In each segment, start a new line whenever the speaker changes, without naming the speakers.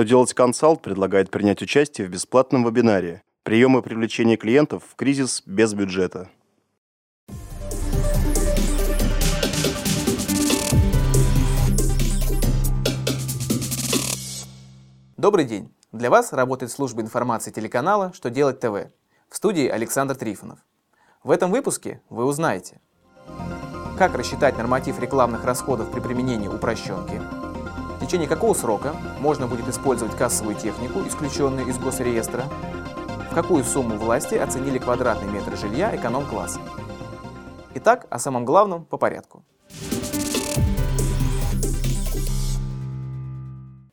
Что делать консалт предлагает принять участие в бесплатном вебинаре «Приемы привлечения клиентов в кризис без бюджета».
Добрый день! Для вас работает служба информации телеканала «Что делать ТВ». В студии Александр Трифонов. В этом выпуске вы узнаете, как рассчитать норматив рекламных расходов при применении упрощенки, течение какого срока можно будет использовать кассовую технику, исключенную из госреестра, в какую сумму власти оценили квадратный метр жилья эконом-класса. Итак, о самом главном по порядку.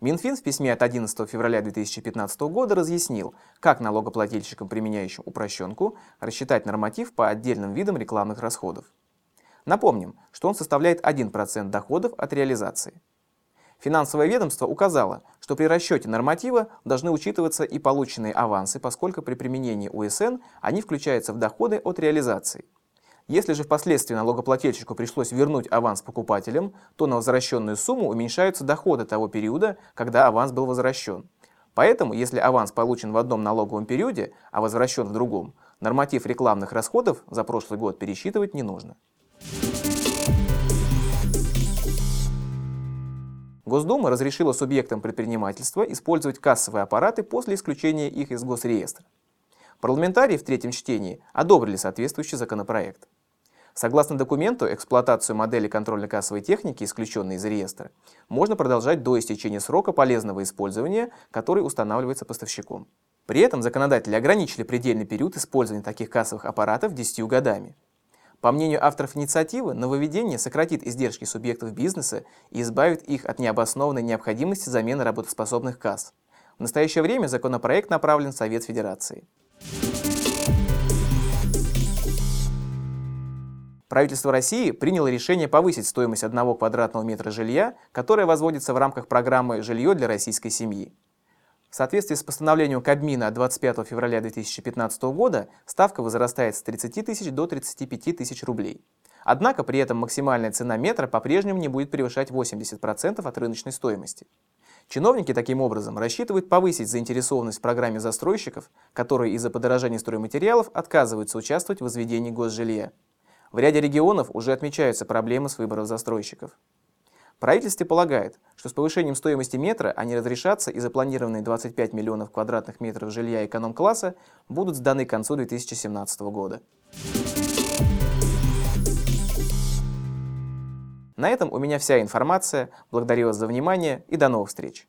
Минфин в письме от 11 февраля 2015 года разъяснил, как налогоплательщикам, применяющим упрощенку, рассчитать норматив по отдельным видам рекламных расходов. Напомним, что он составляет 1% доходов от реализации. Финансовое ведомство указало, что при расчете норматива должны учитываться и полученные авансы, поскольку при применении УСН они включаются в доходы от реализации. Если же впоследствии налогоплательщику пришлось вернуть аванс покупателям, то на возвращенную сумму уменьшаются доходы того периода, когда аванс был возвращен. Поэтому, если аванс получен в одном налоговом периоде, а возвращен в другом, норматив рекламных расходов за прошлый год пересчитывать не нужно. Госдума разрешила субъектам предпринимательства использовать кассовые аппараты после исключения их из госреестра. Парламентарии в третьем чтении одобрили соответствующий законопроект. Согласно документу, эксплуатацию модели контрольно-кассовой техники, исключенной из реестра, можно продолжать до истечения срока полезного использования, который устанавливается поставщиком. При этом законодатели ограничили предельный период использования таких кассовых аппаратов 10 годами. По мнению авторов инициативы, нововведение сократит издержки субъектов бизнеса и избавит их от необоснованной необходимости замены работоспособных касс. В настоящее время законопроект направлен в Совет Федерации. Правительство России приняло решение повысить стоимость одного квадратного метра жилья, которое возводится в рамках программы «Жилье для российской семьи». В соответствии с постановлением Кабмина от 25 февраля 2015 года ставка возрастает с 30 тысяч до 35 тысяч рублей. Однако при этом максимальная цена метра по-прежнему не будет превышать 80% от рыночной стоимости. Чиновники таким образом рассчитывают повысить заинтересованность в программе застройщиков, которые из-за подорожания стройматериалов отказываются участвовать в возведении госжилья. В ряде регионов уже отмечаются проблемы с выбором застройщиков. Правительство полагает, что с повышением стоимости метра они разрешатся и запланированные 25 миллионов квадратных метров жилья эконом-класса будут сданы к концу 2017 года. На этом у меня вся информация. Благодарю вас за внимание и до новых встреч.